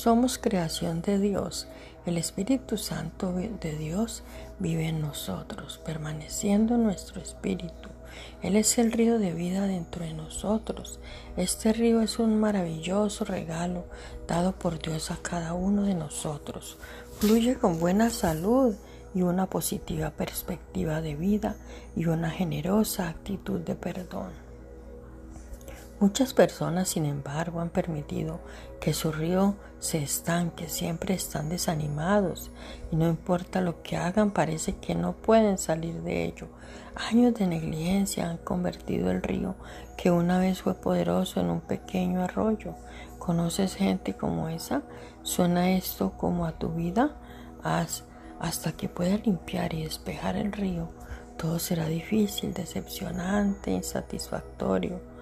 Somos creación de Dios. El Espíritu Santo de Dios vive en nosotros, permaneciendo en nuestro espíritu. Él es el río de vida dentro de nosotros. Este río es un maravilloso regalo dado por Dios a cada uno de nosotros. Fluye con buena salud y una positiva perspectiva de vida y una generosa actitud de perdón. Muchas personas, sin embargo, han permitido que su río se estanque, siempre están desanimados y no importa lo que hagan, parece que no pueden salir de ello. Años de negligencia han convertido el río, que una vez fue poderoso, en un pequeño arroyo. ¿Conoces gente como esa? ¿Suena esto como a tu vida? Hasta que pueda limpiar y despejar el río. Todo será difícil, decepcionante, insatisfactorio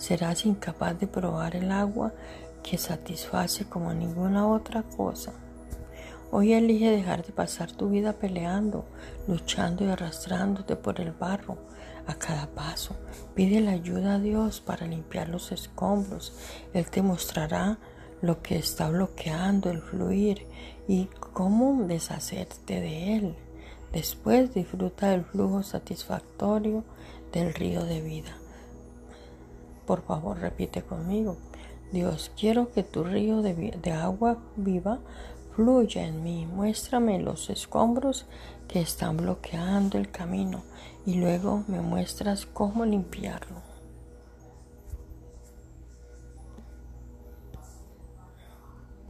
serás incapaz de probar el agua que satisface como ninguna otra cosa. Hoy elige dejar de pasar tu vida peleando, luchando y arrastrándote por el barro a cada paso. Pide la ayuda a Dios para limpiar los escombros. Él te mostrará lo que está bloqueando el fluir y cómo deshacerte de él. Después disfruta del flujo satisfactorio del río de vida. Por favor, repite conmigo. Dios, quiero que tu río de, agua viva fluya en mí. Muéstrame los escombros que están bloqueando el camino y luego me muestras cómo limpiarlo.